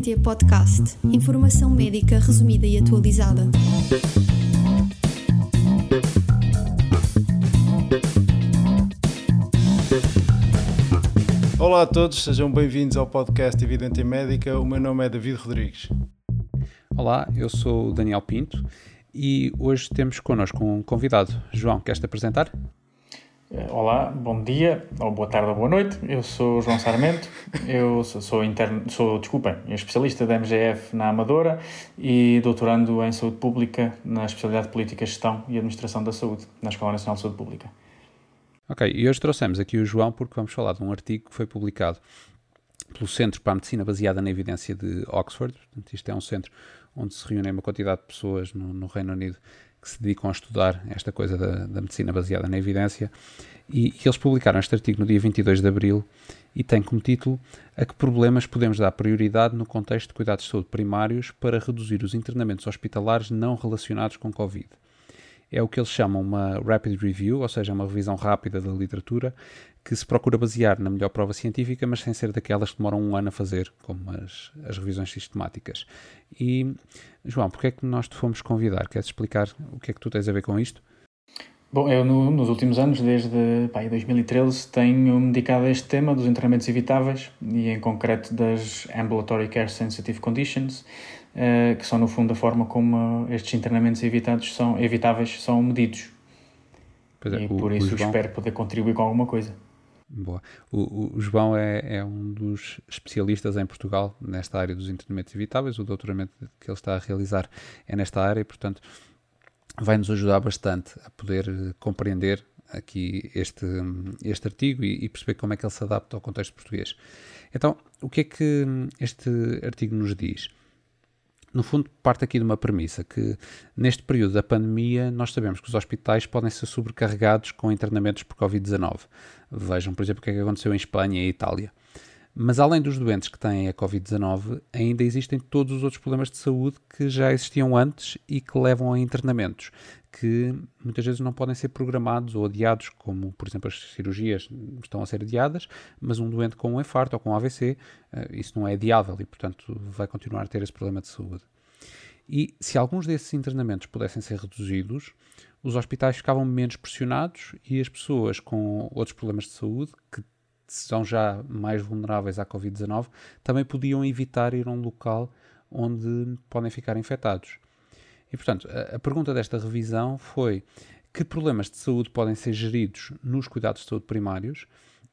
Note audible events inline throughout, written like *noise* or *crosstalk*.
Evidentia Podcast. Informação médica resumida e atualizada. Olá a todos, sejam bem-vindos ao podcast Evidentia Médica. O meu nome é David Rodrigues. Olá, eu sou o Daniel Pinto e hoje temos connosco um convidado. João, queres te apresentar? Eh, olá, bom dia, ou boa tarde ou boa noite. Eu sou João Sarmento, eu sou, sou, interno, sou desculpem, especialista da MGF na Amadora e doutorando em Saúde Pública na especialidade de Política, Gestão e Administração da Saúde, na Escola Nacional de Saúde Pública. Ok, e hoje trouxemos aqui o João porque vamos falar de um artigo que foi publicado pelo Centro para a Medicina Baseada na Evidência de Oxford. Portanto, isto é um centro onde se reúnem uma quantidade de pessoas no, no Reino Unido que se dedicam a estudar esta coisa da, da medicina baseada na evidência. E, e, eles publicaram este artigo no dia 22 de abril e tem como título A que problemas podemos dar prioridade no contexto de cuidados de saúde primários para reduzir os internamentos hospitalares não relacionados com Covid é o que eles chamam uma rapid review, ou seja, uma revisão rápida da literatura que se procura basear na melhor prova científica, mas sem ser daquelas que demoram um ano a fazer, como as, as revisões sistemáticas. E, João, porquê é que nós te fomos convidar? Queres explicar o que é que tu tens a ver com isto? Bom, eu no, nos últimos anos, desde pá, 2013, tenho-me dedicado a este tema dos internamentos evitáveis e, em concreto, das Ambulatory Care Sensitive Conditions, uh, que são, no fundo, a forma como estes internamentos evitados são, evitáveis são medidos. É, e o, por isso espero poder contribuir com alguma coisa. Boa. O, o João é, é, um dos especialistas em Portugal nesta área dos internamentos evitáveis. O doutoramento que ele está a realizar é nesta área e, portanto, vai nos ajudar bastante a poder eh, compreender aqui este, este artigo e, e, perceber como é que ele se adapta ao contexto português. Então, o que é que este artigo nos diz? No fundo, parte aqui de uma premissa que neste período da pandemia nós sabemos que os hospitais podem ser sobrecarregados com internamentos por Covid-19. Vejam, por exemplo, o que é que aconteceu em Espanha e Itália. Mas além dos doentes que têm a Covid-19, ainda existem todos os outros problemas de saúde que já existiam antes e que levam a internamentos, que muitas vezes não podem ser programados ou adiados, como por exemplo as cirurgias estão a ser adiadas, mas um doente com um infarto ou com um AVC, eh, isso não é adiável e portanto vai continuar a ter esse problema de saúde. E se alguns desses internamentos pudessem ser reduzidos, os hospitais ficavam menos pressionados e as pessoas com outros problemas de saúde, que são já mais vulneráveis à Covid-19, também podiam evitar ir a um local onde podem ficar infectados. E, portanto, a, a pergunta desta revisão foi que problemas de saúde podem ser geridos nos cuidados de saúde primários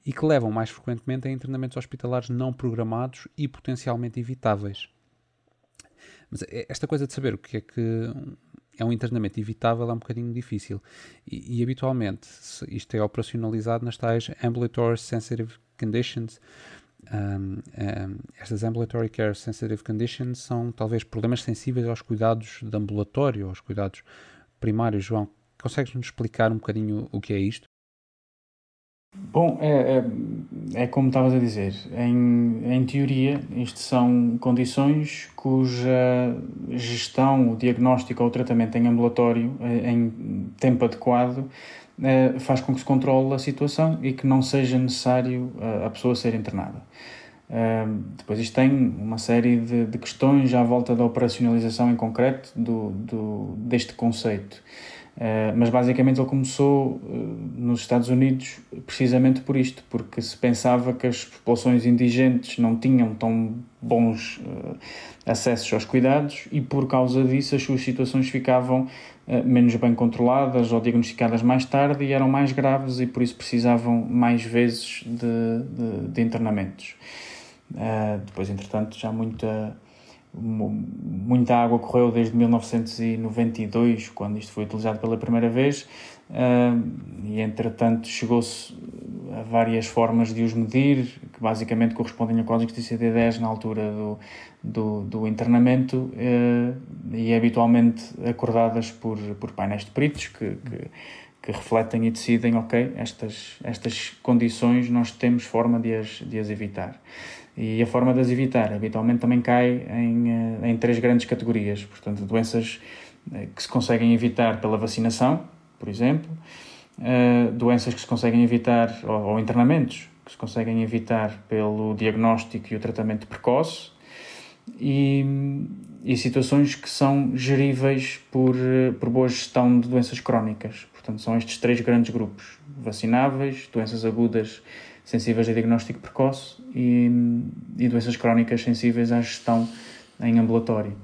e que levam mais frequentemente a internamentos hospitalares não programados e potencialmente evitáveis. Mas esta coisa de saber o que é que é um internamento evitável, é um bocadinho difícil. E, e habitualmente isto é operacionalizado nas tais Ambulatory Sensitive Conditions. Um, um, estas Ambulatory Care Sensitive Conditions são talvez problemas sensíveis aos cuidados de ambulatório, aos cuidados primários. João, consegues-nos explicar um bocadinho o que é isto? Bom, é, é, é como estavas a dizer. Em, em teoria, isto são condições cuja gestão, o diagnóstico ou o tratamento em ambulatório, eh, em tempo adequado, eh, faz com que se controle a situação e que não seja necessário eh, a pessoa ser internada. Depois, isto tem uma série de, de questões à volta da operacionalização em concreto do, do, deste conceito. Uh, mas basicamente ele começou uh, nos Estados Unidos precisamente por isto, porque se pensava que as populações indigentes não tinham tão bons uh, acessos aos cuidados e por causa disso as suas situações ficavam menos bem controladas ou diagnosticadas mais tarde e eram mais graves e por isso precisavam mais vezes de, de, de internamentos. depois, entretanto, já muita muita água correu desde 1992, quando isto foi utilizado pela primeira vez, e entretanto chegou-se a várias formas de os medir, que basicamente correspondem a códigos de ICD-10 na altura do, do, do internamento eh, e habitualmente acordadas por, por painéis de peritos que, que, que, refletem e decidem, ok, estas, estas condições nós temos forma de as, de as evitar. E a forma de as evitar habitualmente também cai em, eh, em três grandes categorias. Portanto, doenças eh, que se conseguem evitar pela vacinação, por exemplo, eh, doenças que se conseguem evitar, ou, ou internamentos que se conseguem evitar pelo diagnóstico e o tratamento precoce, e, e situações que são geríveis por, por boa gestão de doenças crónicas. Portanto, são estes três grandes grupos: vacináveis, doenças agudas sensíveis a diagnóstico precoce e, e doenças crónicas sensíveis à gestão em ambulatório.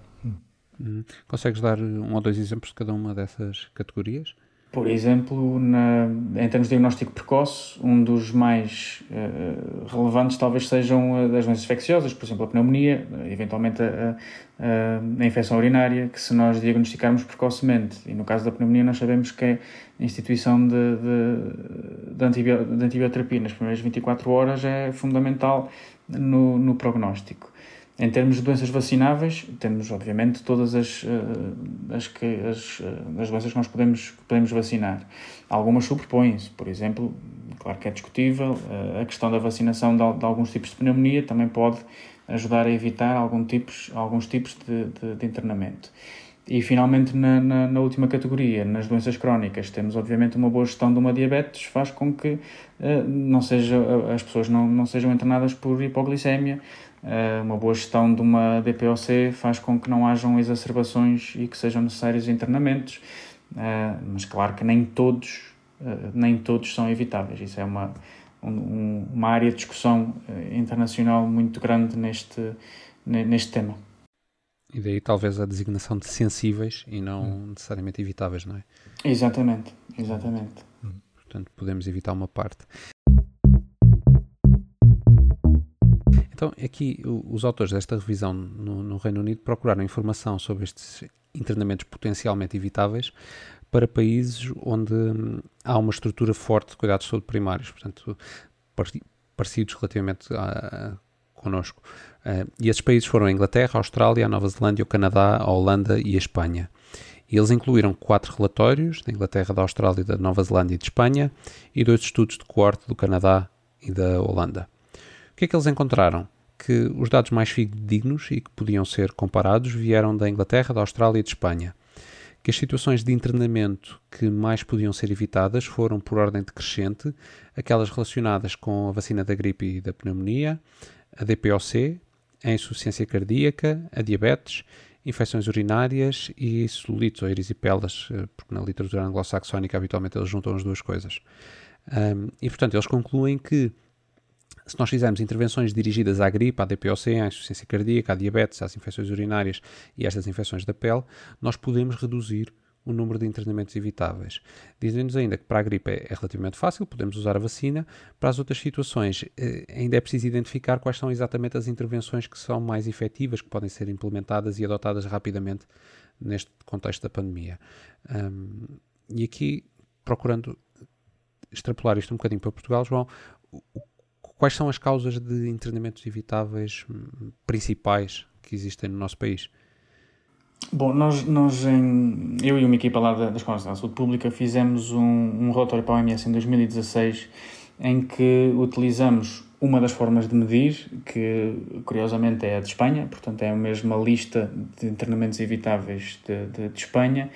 Hum. Consegues dar um ou dois exemplos de cada uma dessas categorias? Por exemplo, na, em termos de diagnóstico precoce, um dos mais uh, relevantes talvez sejam as doenças infecciosas, por exemplo, a pneumonia, eventualmente a, a, a, infecção urinária, que se nós diagnosticarmos precocemente, e no caso da pneumonia nós sabemos que é a instituição de, de, de, antibio, de antibioterapia nas primeiras 24 horas é fundamental no, no prognóstico. Em termos de doenças vacináveis, temos obviamente todas as, eh, as, que, as, eh, as doenças que nós podemos, podemos vacinar. Algumas superpõem-se, por exemplo, claro que é discutível, eh, a questão da vacinação de, de, alguns tipos de pneumonia também pode ajudar a evitar algum tipos, alguns tipos de, de, de internamento. E finalmente, na, na, na, última categoria, nas doenças crónicas, temos obviamente uma boa gestão de uma diabetes, faz com que uh, não seja, as pessoas não, não sejam internadas por hipoglicemia, eh, uma boa gestão de uma DPOC faz com que não hajam exacerbações e que sejam necessários internamentos, eh, mas claro que nem todos, eh, nem todos são evitáveis. Isso é uma, um, uma área de discussão internacional muito grande neste, neste tema. E daí talvez a designação de sensíveis e não hum. necessariamente evitáveis, não é? Exatamente, exatamente. Hum. Portanto, podemos evitar uma parte. Então, aqui os autores desta revisão no, no, Reino Unido procuraram informação sobre estes internamentos potencialmente evitáveis para países onde hum, há uma estrutura forte de cuidados de saúde primários, portanto, parecidos relativamente a, a connosco. Uh, e esses países foram a Inglaterra, a Austrália, a Nova Zelândia, o Canadá, a Holanda e a Espanha. E eles incluíram quatro relatórios da Inglaterra, da Austrália, da Nova Zelândia e de Espanha e dois estudos de coorte do Canadá e da Holanda. O que é que eles encontraram? Que os dados mais fidedignos e que podiam ser comparados vieram da Inglaterra, da Austrália e de Espanha. Que as situações de internamento que mais podiam ser evitadas foram, por ordem decrescente, aquelas relacionadas com a vacina da gripe e da pneumonia, a DPOC, a insuficiência cardíaca, a diabetes, infecções urinárias e celulites ou erisipelas, eh, porque na literatura anglo-saxónica habitualmente eles juntam as duas coisas. Um, e portanto eles concluem que se nós fizermos intervenções dirigidas à gripe, à DPOC, à insuficiência cardíaca, à diabetes, às infecções urinárias e estas infecções da pele, nós podemos reduzir o número de internamentos evitáveis. Dizem-nos ainda que para a gripe é, é, relativamente fácil, podemos usar a vacina. Para as outras situações, eh, ainda é preciso identificar quais são exatamente as intervenções que são mais efetivas, que podem ser implementadas e adotadas rapidamente neste contexto da pandemia. Um, e aqui, procurando extrapolar isto um bocadinho para Portugal, João, o Quais são as causas de internamentos evitáveis hum, principais que existem no nosso país? Bom, nós, nós em, eu e uma equipa lá da, da Escola de Saúde Pública fizemos um, um relatório para a OMS em 2016 em que utilizamos uma das formas de medir, que curiosamente é a de Espanha, portanto é a mesma lista de internamentos evitáveis de, de, de Espanha,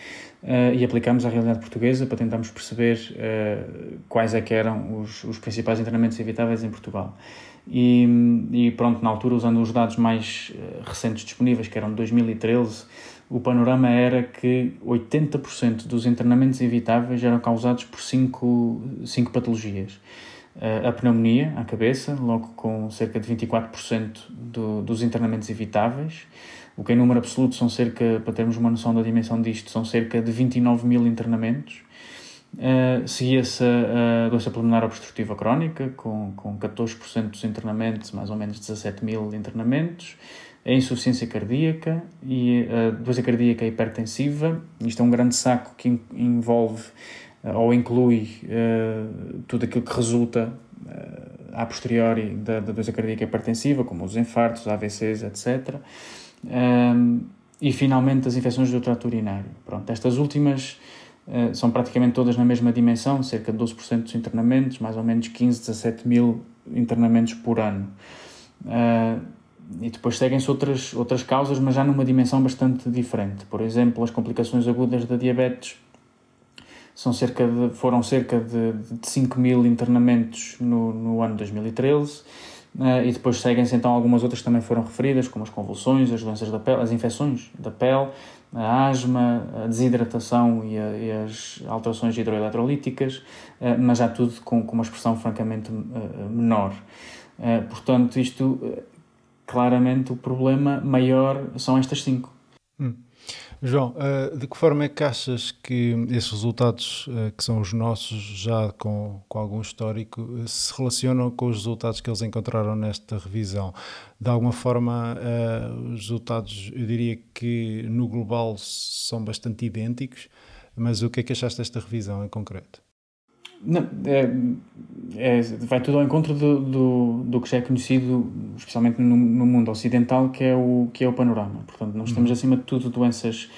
uh, e aplicamos à realidade portuguesa para tentarmos perceber uh, quais é que eram os, os principais internamentos evitáveis em Portugal. E, e, pronto, na altura, usando os dados mais uh, recentes disponíveis, que eram de 2013, o panorama era que 80% dos internamentos evitáveis eram causados por cinco, cinco patologias a pneumonia à cabeça, logo com cerca de 24% do, dos internamentos evitáveis, o que em número absoluto são cerca, para termos uma noção da dimensão disto, são cerca de 29 mil internamentos. Uh, Seguia-se a, a doença pulmonar obstrutiva crónica, com, com 14% dos internamentos, mais ou menos 17 mil internamentos, a insuficiência cardíaca e a doença cardíaca hipertensiva. Isto é um grande saco que envolve ou inclui uh, tudo aquilo que resulta uh, a posteriori da, da doença cardíaca hipertensiva, como os infartos, AVCs, etc. Um, e finalmente as infecções do trato urinário. Pronto, estas últimas uh, são praticamente todas na mesma dimensão, cerca de 12% dos internamentos, mais ou menos 15, 17 mil internamentos por ano. Uh, e depois seguem-se outras, outras causas, mas já numa dimensão bastante diferente. Por exemplo, as complicações agudas da diabetes são cerca de, foram cerca de, de 5 mil internamentos no, no ano 2013 Uh, e depois seguem-se então algumas outras que também foram referidas, como as convulsões, as doenças da pele, as infecções da pele, a asma, a desidratação e, a, e as alterações hidroeletrolíticas, uh, mas já tudo com, com uma expressão francamente uh, menor. portanto, isto claramente o problema maior são estas cinco. Hum. João, uh, de que forma é que achas que esses resultados, uh, que são os nossos, já com, com algum histórico, uh, se relacionam com os resultados que eles encontraram nesta revisão? De alguma forma, os resultados, eu diria que no global são bastante idênticos, mas o que é que achaste desta revisão em concreto? Não, é, é, vai tudo ao encontro do, do, do, que já é conhecido, especialmente no, no, mundo ocidental, que é o, que é o panorama. Portanto, nós temos uhum. acima de tudo doenças.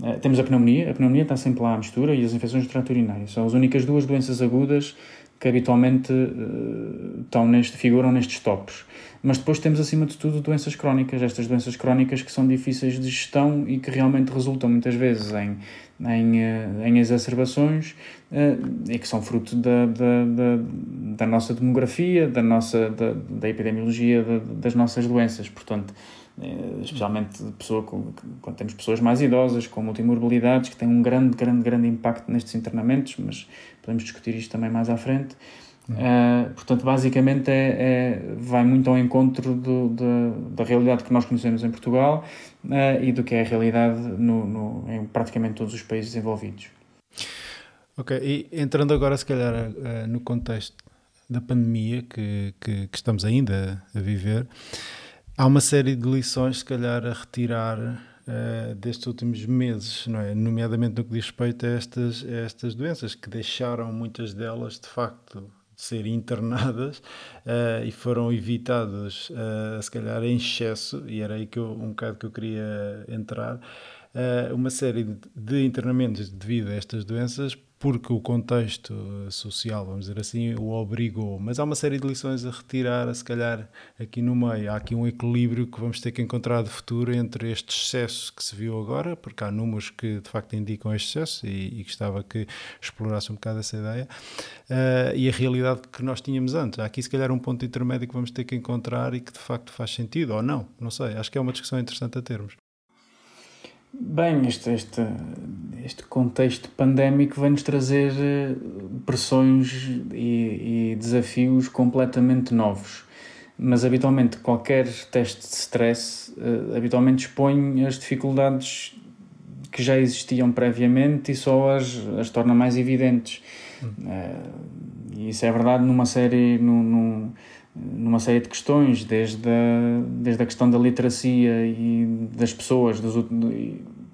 Uh, temos a pneumonia, a pneumonia está sempre lá à mistura, e as infecções do trato urinário. São as únicas duas doenças agudas que habitualmente uh, estão neste, figuram nestes tops. Mas depois temos, acima de tudo, doenças crónicas, estas doenças crónicas que são difíceis de gestão e que realmente resultam muitas vezes em em, eh, em exacerbações uh, e que são fruto da, da, da, da, nossa demografia, da, nossa, da, da epidemiologia das nossas doenças. Portanto, uh, especialmente pessoa com, quando temos pessoas mais idosas, com multimorbilidades, que têm um grande, grande, grande impacto nestes internamentos, mas podemos discutir isto também mais à frente. Uh, portanto, basicamente é, é, vai muito ao encontro do, da realidade que nós conhecemos em Portugal uh, e do que é a realidade no, no, em praticamente todos os países envolvidos. Ok, e entrando agora, se calhar, uh, no contexto da pandemia que, que, que, estamos ainda a viver, há uma série de lições, se calhar, a retirar destes últimos meses, não é? nomeadamente no que diz respeito a estas, a estas doenças, que deixaram muitas delas, de facto, ser internadas uh, e foram evitadas, uh, se calhar em excesso, e era aí que eu, um bocado que eu queria entrar, uh, uma série de, de internamentos devido a estas doenças porque o contexto social, vamos dizer assim, o obrigou. Mas há uma série de lições a retirar, se calhar, aqui no meio. Há aqui um equilíbrio que vamos ter que encontrar de futuro entre este excesso que se viu agora, porque há números que de facto indicam este excesso e, e gostava que explorasse um bocado essa ideia, uh, e a realidade que nós tínhamos antes. Há aqui, se calhar, um ponto intermédio que vamos ter que encontrar e que de facto faz sentido, ou não, não sei. Acho que é uma discussão interessante a termos. Bem, este, este, este contexto pandémico vem-nos trazer eh, pressões e, e, desafios completamente novos. Mas habitualmente qualquer teste de stress uh, habitualmente expõe as dificuldades que já existiam previamente e só as, as torna mais evidentes. Uh, e isso é verdade numa série, num, num, numa série de questões, desde a, desde a questão da literacia e das pessoas, dos,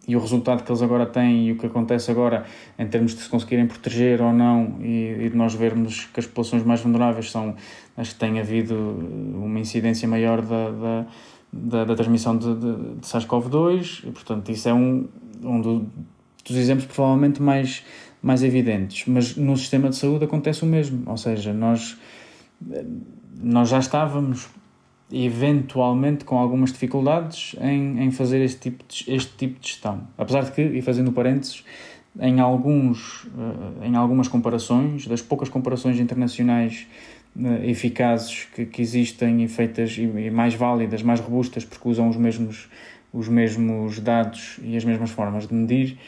e o resultado que eles agora têm e o que acontece agora em termos de se conseguirem proteger ou não e, e de nós vermos que as populações mais vulneráveis são as que têm havido uma incidência maior da, da, da, da transmissão de, de, de SARS-CoV-2 e portanto isso é um, um do, dos exemplos provavelmente mais, mais evidentes. Mas no sistema de saúde acontece o mesmo ou seja, nós nós já estávamos eventualmente com algumas dificuldades em, em fazer este tipo, de, este tipo de gestão. Apesar de que, e fazendo parênteses, em, alguns, eh, em algumas comparações, das poucas comparações internacionais eh, eficazes que, que existem e feitas e mais válidas, mais robustas, porque usam os mesmos, os mesmos dados e as mesmas formas de medir,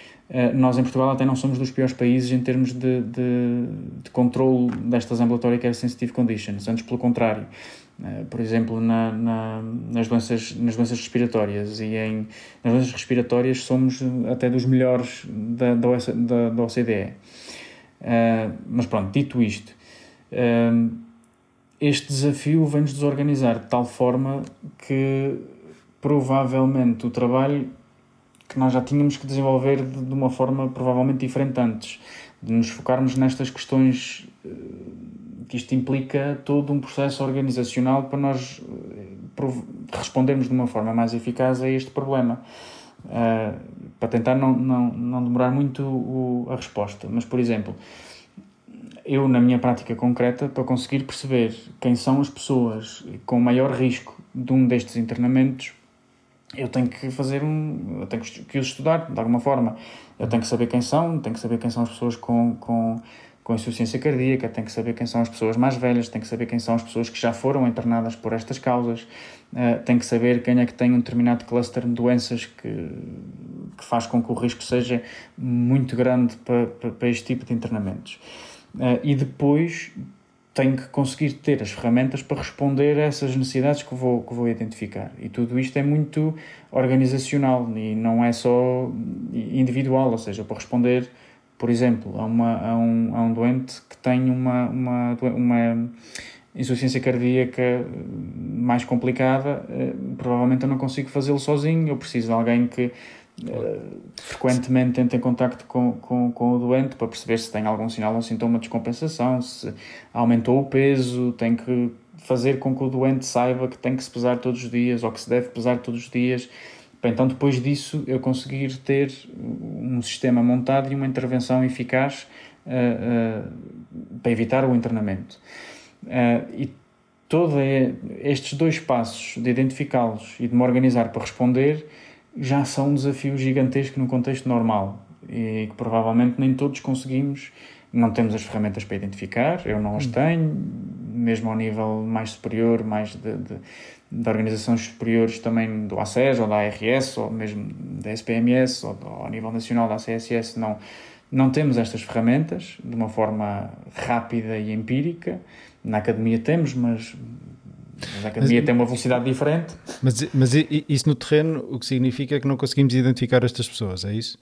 nós em Portugal até não somos dos piores países em termos de, de, de controle destas ambulatory care sensitive conditions, antes pelo contrário. Eh, por exemplo, na, na, nas, doenças, nas doenças respiratórias e em, nas doenças respiratórias somos até dos melhores da, da, da, da OCDE. Uh, eh, mas pronto, dito isto, uh, este desafio vem-nos desorganizar de tal forma que provavelmente o trabalho que nós já tínhamos que desenvolver de, de uma forma provavelmente diferente antes, de nos focarmos nestas questões que isto implica todo um processo organizacional para nós eh, respondermos de uma forma mais eficaz a este problema. Uh, para tentar não, não, não demorar muito o, a resposta. Mas, por exemplo, eu, na minha prática concreta, para conseguir perceber quem são as pessoas com maior risco de um destes internamentos, eu tenho que fazer um. Eu tenho que os estudar de alguma forma. Eu tenho que saber quem são, tenho que saber quem são as pessoas com, com com insuficiência cardíaca, tem que saber quem são as pessoas mais velhas, tem que saber quem são as pessoas que já foram internadas por estas causas, uh, tem que saber quem é que tem um determinado cluster de doenças que, que faz com que o risco seja muito grande para, para, para este tipo de internamentos. Uh, e depois tenho que conseguir ter as ferramentas para responder a essas necessidades que vou, que vou identificar. E tudo isto é muito organizacional e não é só individual, ou seja, para responder, por exemplo, a, uma, a, um, a um doente que tem uma, uma, uma insuficiência cardíaca mais complicada, eh, provavelmente eu não consigo fazê-lo sozinho, eu preciso de alguém que Frequentemente entra em contacto com, com, com o doente para perceber se tem algum sinal ou sintoma de descompensação, se aumentou o peso, tem que fazer com que o doente saiba que tem que se pesar todos os dias ou que se deve pesar todos os dias. Então, depois disso, eu conseguir ter um sistema montado e uma intervenção eficaz uh, uh, para evitar o internamento. e todos estes dois passos de identificá-los e de me organizar para responder já são um desafio gigantesco no contexto normal e que provavelmente nem todos conseguimos. Não temos as ferramentas para identificar, eu não as hum. tenho, mesmo ao nível mais superior, mais de, de, de organizações superiores também do ACES ou da ARS ou mesmo da SPMS ou do, ao nível nacional da CSS, não, não temos estas ferramentas de uma forma rápida e empírica. Na academia temos, mas mas a academia mas, tem uma velocidade diferente. Mas, mas isso no terreno o que significa é que não conseguimos identificar estas pessoas, é isso?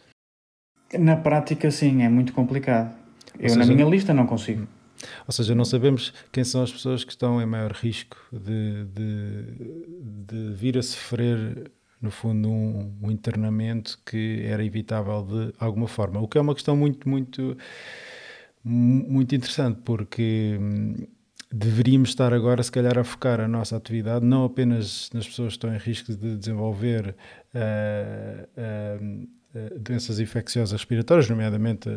Na prática, sim, é muito complicado. Ou Eu, seja, na minha lista, não consigo. Ou seja, não sabemos quem são as pessoas que estão em maior risco de, de, de vir a sofrer, no fundo, um, um, internamento que era evitável de alguma forma. O que é uma questão muito, muito, muito interessante, porque hum, deveríamos estar agora, se calhar, a focar a nossa atividade não apenas nas pessoas que estão em risco de desenvolver uh, uh, uh, doenças infecciosas respiratórias, nomeadamente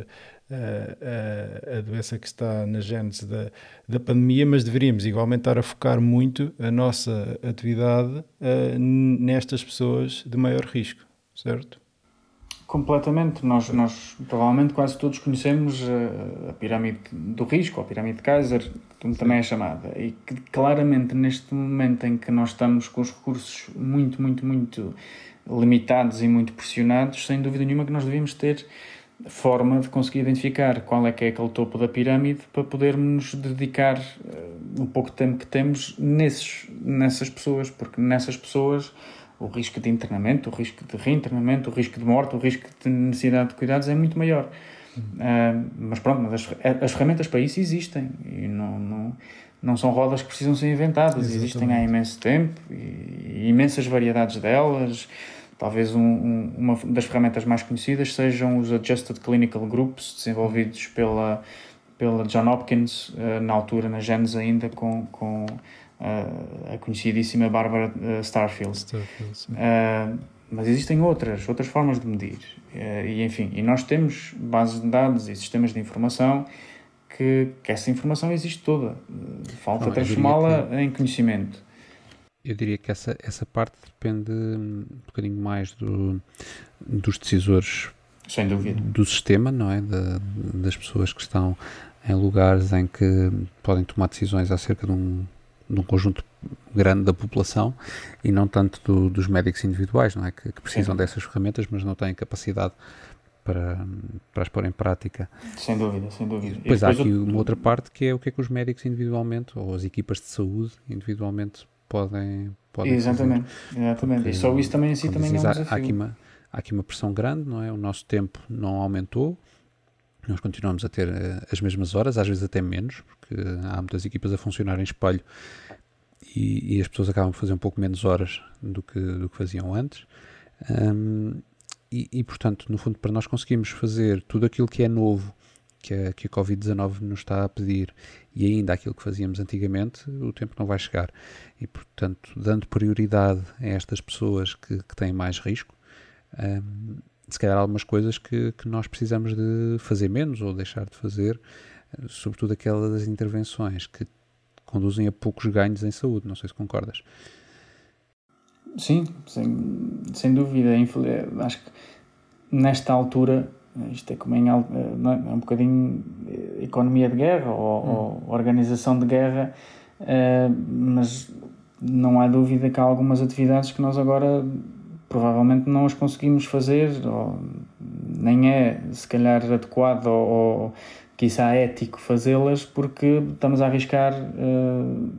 a, doença que está na gênese da, da pandemia, mas deveríamos igualmente estar a focar muito a nossa atividade nestas pessoas de maior risco, certo? Completamente. Nós, nós provavelmente quase todos conhecemos a, a pirâmide do risco, a pirâmide de Kaiser, como também é chamada, e que claramente neste momento em que nós estamos com os recursos muito, muito, muito limitados e muito pressionados, sem dúvida nenhuma que nós devíamos ter forma de conseguir identificar qual é que é aquele topo da pirâmide para podermos dedicar uh, um pouco de tempo que temos nesses, nessas pessoas, porque nessas pessoas o risco de internamento, o risco de reinternamento, o risco de morte, o risco de necessidade de cuidados é muito maior. Uh, mas pronto, mas as, as, ferramentas para isso existem e não, não, não são rodas que precisam ser inventadas, Exatamente. existem há imenso tempo e, e imensas variedades delas. Talvez um, um, uma das ferramentas mais conhecidas sejam os Adjusted Clinical Groups, desenvolvidos pela, pela John Hopkins, uh, na altura, na Genes ainda, com, com a conhecidíssima Barbara Starfield. Starfield mas existem outras, outras formas de medir. Eh, e enfim, e nós temos bases de dados e sistemas de informação que, que essa informação existe toda. Eh, falta transformá-la em conhecimento. Eu diria que essa, essa parte depende um bocadinho mais do, dos decisores Sem dúvida. do sistema, não é? Da, das pessoas que estão em lugares em que podem tomar decisões acerca de um, de um conjunto grande da população e não tanto do, dos médicos individuais, não é? Que, que precisam Sim. dessas ferramentas, mas não têm capacidade para, para as pôr em prática. Sem dúvida, sem dúvida. E depois, há aqui uma outra parte que é o que é que os médicos individualmente ou as equipas de saúde individualmente podem, podem Exatamente, fazer. exatamente. Porque, e só isso também assim também é um desafio. Há aqui, uma, há aqui uma pressão grande, não é? O nosso tempo não aumentou, nós continuamos a ter uh, as mesmas horas, às vezes até menos, porque há muitas equipas a funcionar em espelho e, e, as pessoas acabam por fazer um pouco menos horas do que, do que faziam antes. Um, e, e, portanto, no fundo, para nós conseguirmos fazer tudo aquilo que é novo, que a, que a Covid-19 nos está a pedir, e ainda aquilo que fazíamos antigamente, o tempo não vai chegar. E, portanto, dando prioridade a estas pessoas que, que têm mais risco, um, se calhar algumas coisas que, que nós precisamos de fazer menos ou deixar de fazer, sobretudo aquelas intervenções que conduzem a poucos ganhos em saúde. Não sei se concordas. Sim, sem, sem dúvida. Acho que nesta altura isto é como em, é? é um bocadinho economia de guerra ou, hum. ou organização de guerra, mas não há dúvida que há algumas atividades que nós agora provavelmente não as conseguimos fazer, nem é se calhar adequado ou, ou quiçá ético fazê-las porque estamos a arriscar uh,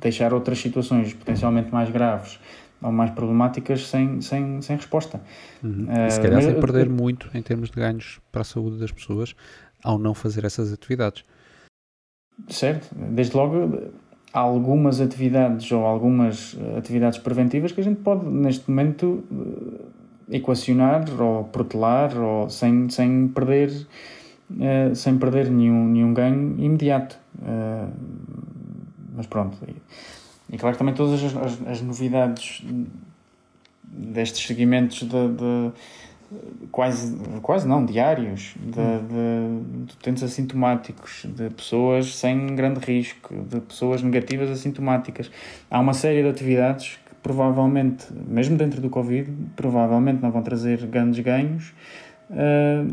deixar outras situações potencialmente mais graves ou mais problemáticas sem, sem, sem resposta. Uhum. Uh, se calhar mas, sem perder muito em termos de ganhos para a saúde das pessoas ao não fazer essas atividades. Certo, desde logo algumas atividades ou algumas atividades preventivas que a gente pode neste momento equacionar ou protelar ou sem, sem perder uh, sem perder nenhum, nenhum ganho imediato. Mas pronto e, claro que também todas as, as, as novidades destes segmentos de, de, quase, quase não, diários de, hum. de, de utentes assintomáticos, de pessoas sem grande risco, de pessoas negativas assintomáticas. Há uma série de atividades provavelmente, mesmo dentro do Covid, provavelmente não vão trazer grandes ganhos. Uh,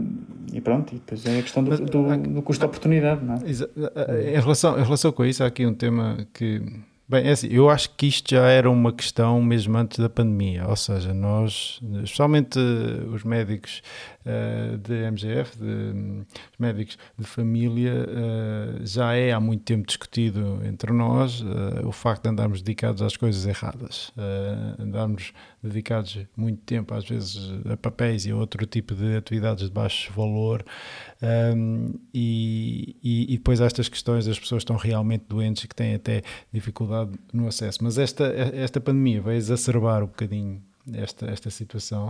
e pronto, e depois é a questão do, Mas, do, do custo-oportunidade. É? Em, relação, em relação com isso, há aqui um tema que Bem, é assim, eu acho que isto já era uma questão mesmo antes da pandemia, ou seja, nós, especialmente os médicos uh, de MGF, de, os médicos de família, uh, já é há muito tempo discutido entre nós uh, o facto de andarmos dedicados às coisas erradas, andarmos dedicados muito tempo, às vezes, a papéis e a outro tipo de atividades de baixo valor, um, e, e, e, depois estas questões das pessoas estão realmente doentes e que têm até dificuldade no acesso. Mas esta, esta pandemia vai exacerbar um bocadinho esta, esta situação.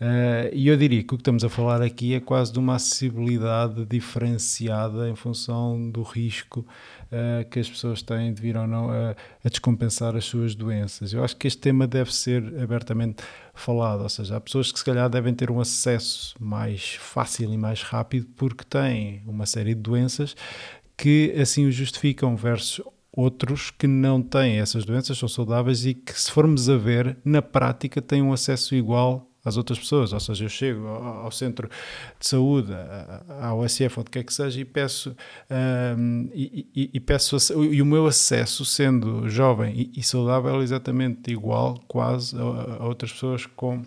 Uh, e eu diria que o que estamos a falar aqui é quase de uma acessibilidade diferenciada em função do risco uh, que as pessoas têm de vir ou não a, a, descompensar as suas doenças. Eu acho que este tema deve ser abertamente falado, ou seja, há pessoas que se calhar devem ter um acesso mais fácil e mais rápido porque têm uma série de doenças que assim o justificam versus outros que não têm essas doenças, são saudáveis e que, se formos a ver, na prática têm um acesso igual às outras pessoas. Ou seja, eu chego ao, centro de saúde, ao USF, onde quer que seja, e peço, um, e, e, e, peço e o meu acesso, sendo jovem e, e saudável, é exatamente igual, quase, a, a outras pessoas com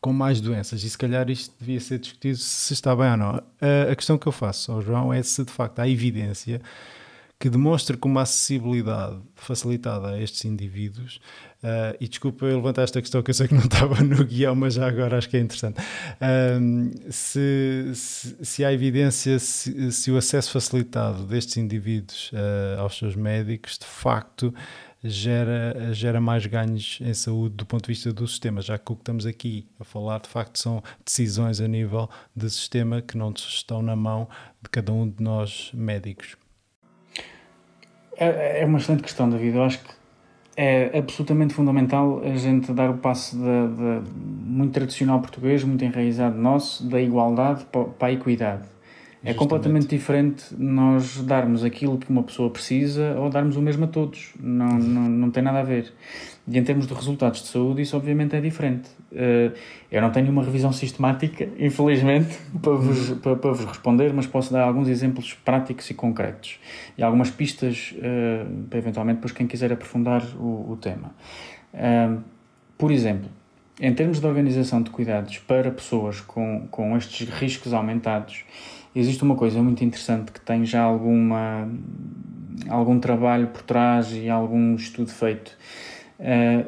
com mais doenças e se calhar isto devia ser discutido se está bem ou não. A questão que eu faço ao João é se de facto há evidência que demonstre que uma acessibilidade facilitada a estes indivíduos, uh, e desculpa eu levantar esta questão que eu sei que não *laughs* estava no guião, mas já agora acho que é interessante, uh, se, se, se, há evidência se, se, o acesso facilitado destes indivíduos uh, aos seus médicos de facto gera, gera mais ganhos em saúde do ponto de vista do sistema, já que o que estamos aqui a falar de facto são decisões a nível de sistema que não estão na mão de cada um de nós médicos. É, é uma excelente questão, David. Eu acho que é absolutamente fundamental a gente dar o passo de, de, muito tradicional português, muito enraizado nosso, da igualdade para a equidade. É completamente diferente nós darmos aquilo que uma pessoa precisa ou darmos o mesmo a todos. Não, não, não tem nada a ver. E em termos de resultados de saúde, isso obviamente é diferente. Eh, eu não tenho uma revisão sistemática, *laughs* infelizmente, para vos, para, para vos responder, mas posso dar alguns exemplos práticos e concretos e algumas pistas eh, para eventualmente depois quem quiser aprofundar o, o tema. Eh, por exemplo, em termos de organização de cuidados para pessoas com, com estes riscos aumentados, existe uma coisa muito interessante que tem já alguma, algum trabalho por trás e algum estudo feito uh,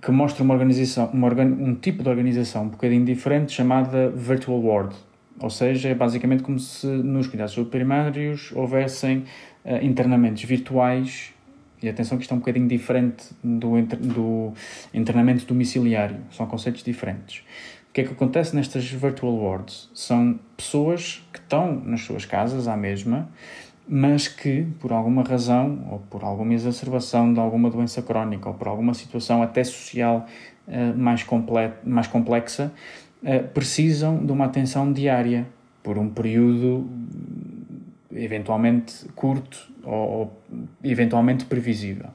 que mostra uma organização, uma organ, um tipo de organização um bocadinho diferente chamada Virtual Ward. Ou seja, é basicamente como se nos cuidados primários houvessem uh, internamentos virtuais e atenção que isto é um bocadinho diferente do, do internamento domiciliário, são conceitos diferentes. Que é que acontece nestas virtual wards? São pessoas que estão nas suas casas à mesma, mas que, por alguma razão, ou por alguma exacerbação de alguma doença crónica, ou por alguma situação até social uh, mais, mais complexa, uh, precisam de uma atenção diária, por um período eventualmente curto ou, ou eventualmente previsível.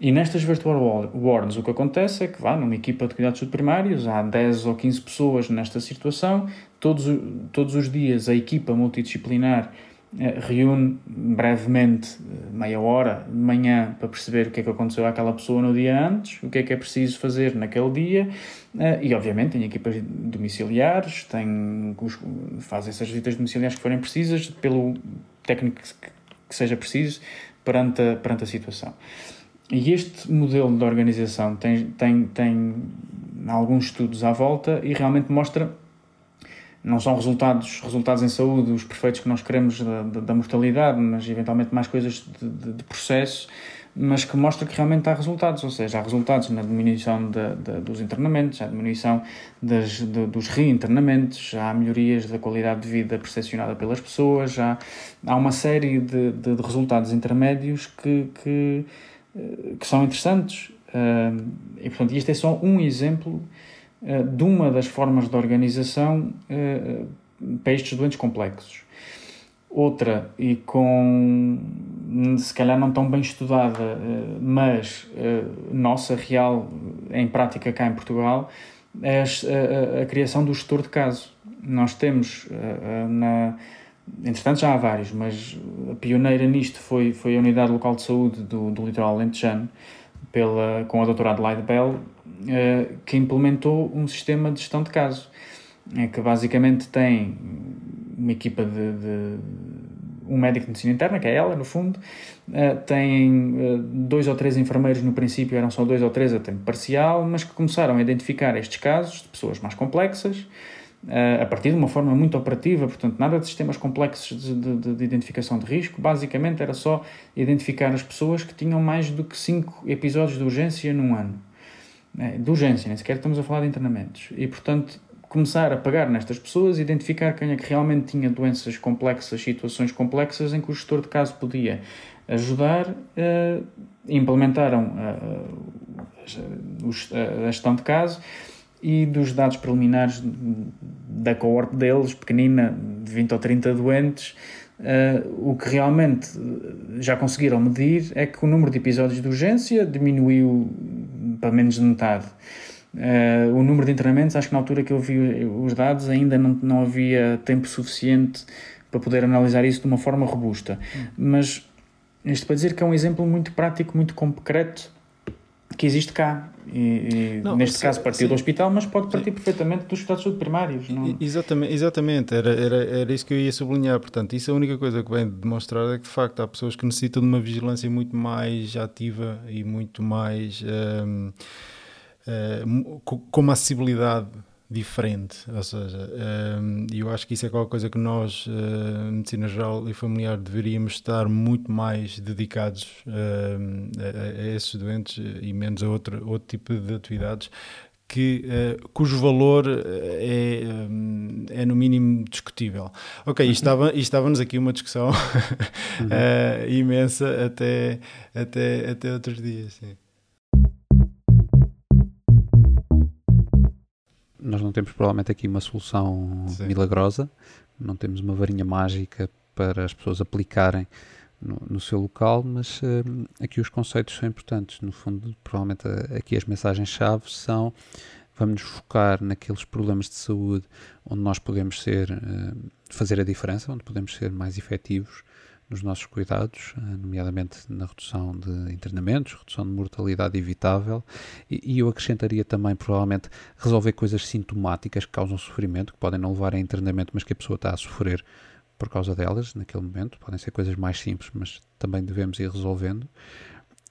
E nestas virtual wards o que acontece é que vá numa equipa de cuidados primários, há 10 ou 15 pessoas nesta situação, todos, todos os dias a equipa multidisciplinar eh, reúne brevemente, eh, meia hora de manhã, para perceber o que é que aconteceu àquela pessoa no dia antes, o que é que é preciso fazer naquele dia, eh, e obviamente tem equipas domiciliares, tem, faz essas visitas domiciliares que forem precisas, pelo técnico que seja preciso, perante a, perante a situação. E este modelo de organização tem, tem, tem alguns estudos à volta e realmente mostra não são resultados, resultados em saúde os perfeitos que nós queremos da, da, da mortalidade, mas eventualmente mais coisas de, de, de, processo, mas que mostra que realmente há resultados, ou seja, há resultados na diminuição de, dos internamentos, há diminuição das, dos reinternamentos, há melhorias da qualidade de vida percepcionada pelas pessoas, há, há uma série de, de, resultados intermédios que, que, que são interessantes. Uh, e, portanto, isto é só um exemplo uh, de uma das formas de organização para estes doentes complexos. Outra, e com se calhar não tão bem estudada, mas nossa, real, em prática cá em Portugal, é a, a, a criação do gestor de caso. Nós temos na entretanto já há vários, mas a pioneira nisto foi, foi a Unidade Local de Saúde do, do Litoral Alentejano, pela, com a doutora Adelaide Bell, uh, que implementou um sistema de gestão de casos, é, que basicamente tem uma equipa de, de um médico de medicina interna, que é ela, no fundo, uh, tem uh, dois ou três enfermeiros, no princípio eram só dois ou três a tempo parcial, mas que começaram a identificar estes casos de pessoas mais complexas, a partir de uma forma muito operativa, portanto, nada de sistemas complexos de, de, de, identificação de risco, basicamente era só identificar as pessoas que tinham mais do que 5 episódios de urgência num ano. É, de urgência, nem sequer estamos a falar de internamentos. E, portanto, começar a pegar nestas pessoas, identificar quem é que realmente tinha doenças complexas, situações complexas em que o gestor de caso podia ajudar, uh, implementaram uh, a gestão de caso e dos dados preliminares da coorte deles, pequenina, de 20 ou 30 doentes, uh, o que realmente já conseguiram medir é que o número de episódios de urgência diminuiu para menos de metade. Uh, o número de internamentos, acho que na altura que eu vi os dados ainda não, não havia tempo suficiente para poder analisar isso de uma forma robusta. Hum. Mas isto para dizer que é um exemplo muito prático, muito concreto que existe cá. E, e não, neste caso partiu sim. do hospital, mas pode partir sim. perfeitamente dos estados de saúde primários. Não? Exatamente, exatamente. Era, era, era isso que eu ia sublinhar. Portanto, isso é a única coisa que vem demonstrar é que de facto há pessoas que necessitam de uma vigilância muito mais ativa e muito mais um, um, com uma acessibilidade diferente, ou seja, um, eu acho que isso é qualquer coisa que nós, uh, medicina geral e familiar, deveríamos estar muito mais dedicados uh, a, a, esses doentes e menos a outro, outro tipo de atividades que, uh, cujo valor é, um, é no mínimo discutível. Ok, uhum. estava, estava-nos aqui uma discussão *laughs* uhum. imensa até, até, até outros dias. Sim. Nós não temos provavelmente aqui uma solução Sim. milagrosa, não temos uma varinha mágica para as pessoas aplicarem no, no seu local, mas uh, aqui os conceitos são importantes. No fundo, provavelmente uh, aqui as mensagens-chave são vamos nos focar naqueles problemas de saúde onde nós podemos ser, uh, fazer a diferença, onde podemos ser mais efetivos nos nossos cuidados, eh, nomeadamente na redução de internamentos, redução de mortalidade evitável, e, e, eu acrescentaria também, provavelmente, resolver coisas sintomáticas que causam sofrimento, que podem não levar a internamento, mas que a pessoa está a sofrer por causa delas naquele momento. Podem ser coisas mais simples, mas também devemos ir resolvendo.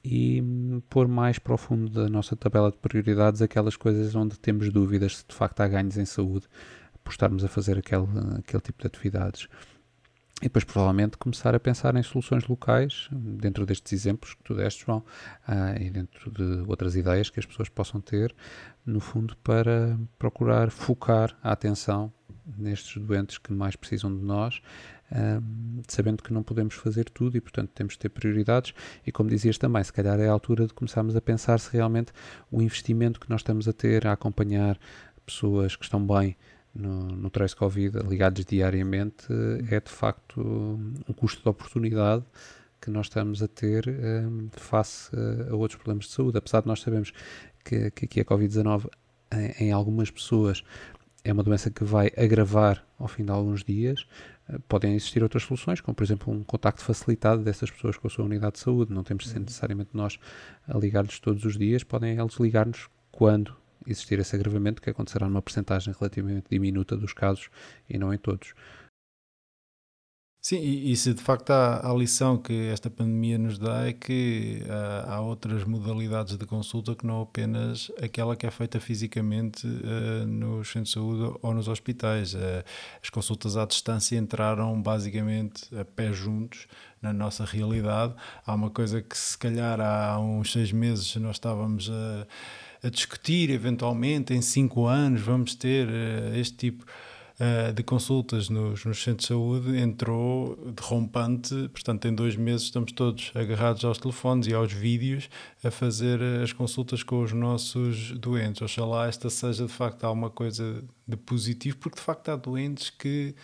E hum, pôr mais profundo da nossa tabela de prioridades aquelas coisas onde temos dúvidas se de facto há ganhos em saúde por estarmos a fazer aquele, aquele tipo de atividades e depois provavelmente começar a pensar em soluções locais, dentro destes exemplos que tu deste, João, uh, e dentro de outras ideias que as pessoas possam ter, no fundo, para procurar focar a atenção nestes doentes que mais precisam de nós, uh, sabendo que não podemos fazer tudo e, portanto, temos de ter prioridades. E, como dizias também, se calhar é a altura de começarmos a pensar se realmente o investimento que nós estamos a ter a acompanhar pessoas que estão bem no, no trace Covid ligados diariamente é de facto um custo de oportunidade que nós estamos a ter um, face a, outros problemas de saúde. Apesar de nós sabermos que, que aqui a Covid-19 em, em, algumas pessoas é uma doença que vai agravar ao fim de alguns dias, uh, podem existir outras soluções, como por exemplo um contacto facilitado dessas pessoas com a sua unidade de saúde. Não temos de ser uhum. necessariamente nós a ligar-lhes todos os dias, podem eles ligar-nos quando existir esse agravamento, que acontecerá numa percentagem relativamente diminuta dos casos e não em todos. Sim, e, e, se de facto há a lição que esta pandemia nos dá é que uh, há outras modalidades de consulta que não apenas aquela que é feita fisicamente uh, nos centros de saúde ou nos hospitais. Uh, as consultas à distância entraram basicamente a pé juntos na nossa realidade. Há uma coisa que se calhar há uns seis meses nós estávamos a, a discutir, eventualmente em cinco anos vamos ter este tipo uh, de consultas nos, nos, centros de saúde entrou derrompante, portanto, em dois meses estamos todos agarrados aos telefones e aos vídeos a fazer as consultas com os nossos doentes. Oxalá esta seja de facto alguma coisa de positivo, porque de facto há doentes que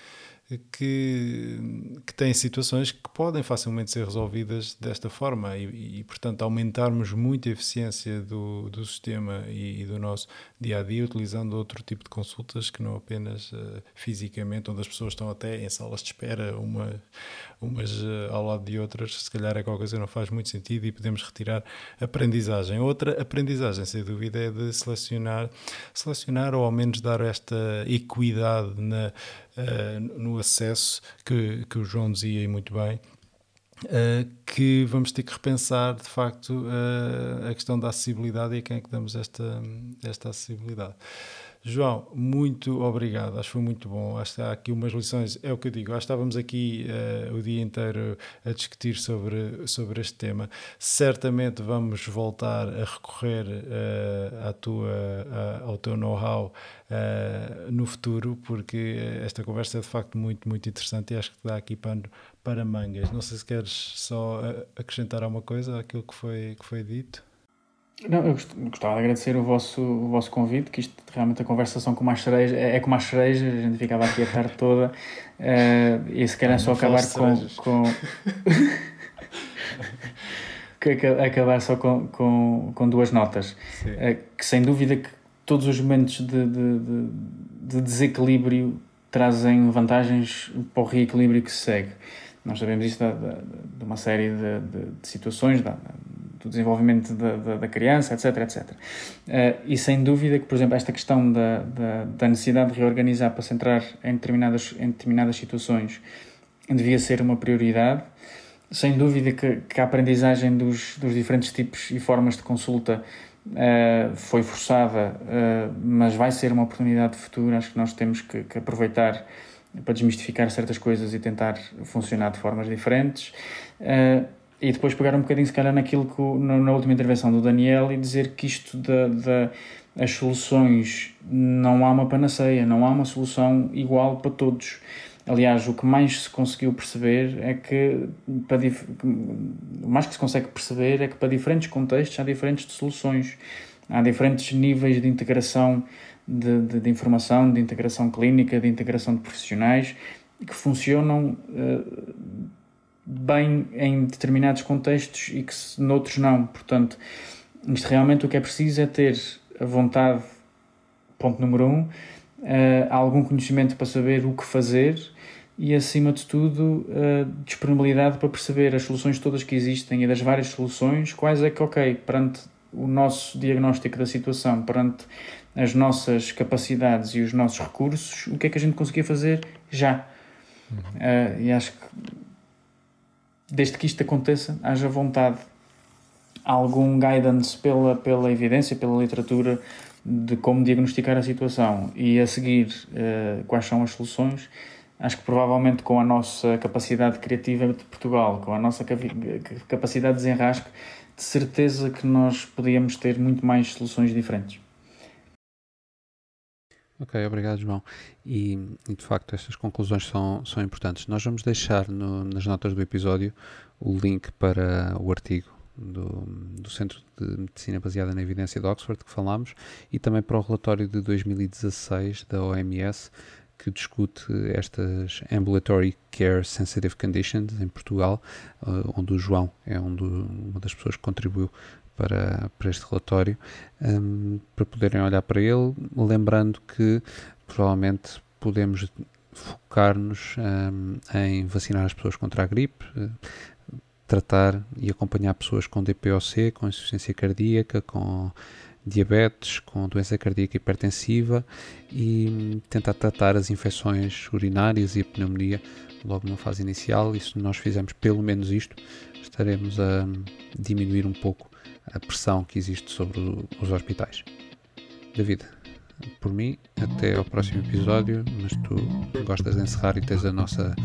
que, que têm situações que podem facilmente ser resolvidas desta forma e, e portanto, aumentarmos muito a eficiência do, do sistema e, e, do nosso dia a dia utilizando outro tipo de consultas que não apenas uh, fisicamente, onde as pessoas estão até em salas de espera, uma, umas uh, ao lado de outras, se calhar é qualquer coisa não faz muito sentido e podemos retirar aprendizagem. Outra aprendizagem, sem dúvida, é de selecionar, selecionar ou ao menos dar esta equidade na uh, no acesso, que, que o João dizia muito bem, uh, que vamos ter que repensar de facto uh, a questão da acessibilidade e a quem é que damos esta, esta acessibilidade. João, muito obrigado, acho que foi muito bom. Acho que há aqui umas lições, é o que eu digo, acho que estávamos aqui uh, o dia inteiro a discutir sobre, sobre este tema. Certamente vamos voltar a recorrer uh, à tua, uh, ao teu know-how no futuro, porque esta conversa é de facto muito, muito interessante e acho que dá aqui pano para mangas. Não sei se queres só acrescentar alguma coisa àquilo que foi, que foi dito. Não, eu gostava de agradecer o vosso, o vosso convite, que isto realmente a conversação com mais cereja é, é como as cerejas, a gente ficava aqui a tarde toda uh, e se calhar só acabar com. com... *laughs* acabar só com, com, com duas notas. Uh, que sem dúvida que todos os momentos de, de, de, de desequilíbrio trazem vantagens para o reequilíbrio que se segue. Nós sabemos isso de, de, uma série de situações, da, do desenvolvimento da, da, da, criança, etc, etc. Uh, e sem dúvida que, por exemplo, esta questão da, da, da, necessidade de reorganizar para se entrar em determinadas, em determinadas situações devia ser uma prioridade. Sem dúvida que, que a aprendizagem dos, dos diferentes tipos e formas de consulta uh, foi forçada, uh, mas vai ser uma oportunidade de futuro. Acho que nós temos que, que aproveitar para desmistificar certas coisas e tentar funcionar de formas diferentes. Uh, e depois pegar um bocadinho, se calhar, naquilo que, na última intervenção do Daniel e dizer que isto da, da as soluções não há uma panaceia, não há uma solução igual para todos. Aliás, o que mais se conseguiu perceber é que, para o mais que se consegue perceber é que para diferentes contextos há diferentes soluções, há diferentes níveis de integração de, de, de informação, de integração clínica, de integração de profissionais que funcionam uh, bem em determinados contextos e que noutros não. Portanto, isto realmente o que é preciso é ter a vontade, ponto número um, uh, algum conhecimento para saber o que fazer e, acima de tudo, uh, disponibilidade para perceber as soluções todas que existem e das várias soluções, quais é que, ok, perante o nosso diagnóstico da situação, perante as nossas capacidades e os nossos recursos, o que é que a gente conseguia fazer já. Uhum. Uh, e acho que desde que isto aconteça, haja vontade, algum guidance pela, pela evidência, pela literatura de como diagnosticar a situação e a seguir uh, quais são as soluções, acho que provavelmente com a nossa capacidade criativa de Portugal, com a nossa capacidade de desenrasque, de certeza que nós podíamos ter muito mais soluções diferentes. Ok, obrigado, João. E, e, de facto, estas conclusões são, são importantes. Nós vamos deixar no, nas notas do episódio o link para o artigo do, do Centro de Medicina Baseada na Evidência de Oxford que falámos e também para o relatório de 2016 da OMS que discute estas Ambulatory Care Sensitive Conditions em Portugal, uh, onde o João é um do, uma das pessoas que contribuiu para, para este relatório, um, para poderem olhar para ele, lembrando que provavelmente podemos focar-nos um, em vacinar as pessoas contra a gripe, uh, tratar e acompanhar pessoas com DPOC, com insuficiência cardíaca, com diabetes, com doença cardíaca hipertensiva e tentar tratar as infecções urinárias e a pneumonia logo numa fase inicial. E se nós fizermos pelo menos isto, estaremos a diminuir um pouco a pressão que existe sobre os hospitais. David, por mim, até ao próximo episódio, mas tu gostas de encerrar e tens a nossa,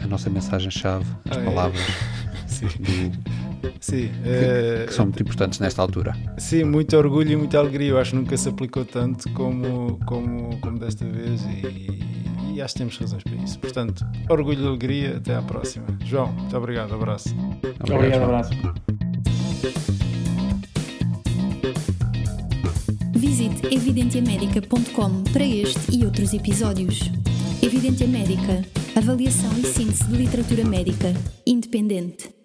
a nossa mensagem-chave, as ah, palavras é. *laughs* Sim. Do, Sim, que, é... que, são muito importantes nesta altura. Sim, muito orgulho e muita alegria. Eu acho que nunca se aplicou tanto como, como, como desta vez e, e acho que temos razões para isso. Portanto, orgulho e alegria. Até à próxima. João, muito obrigado. Abraço. Obrigado, obrigado abraço. Visite evidenteamedica.com para este e outros episódios. Evidente Médica. Avaliação e síntese de literatura médica. Independente.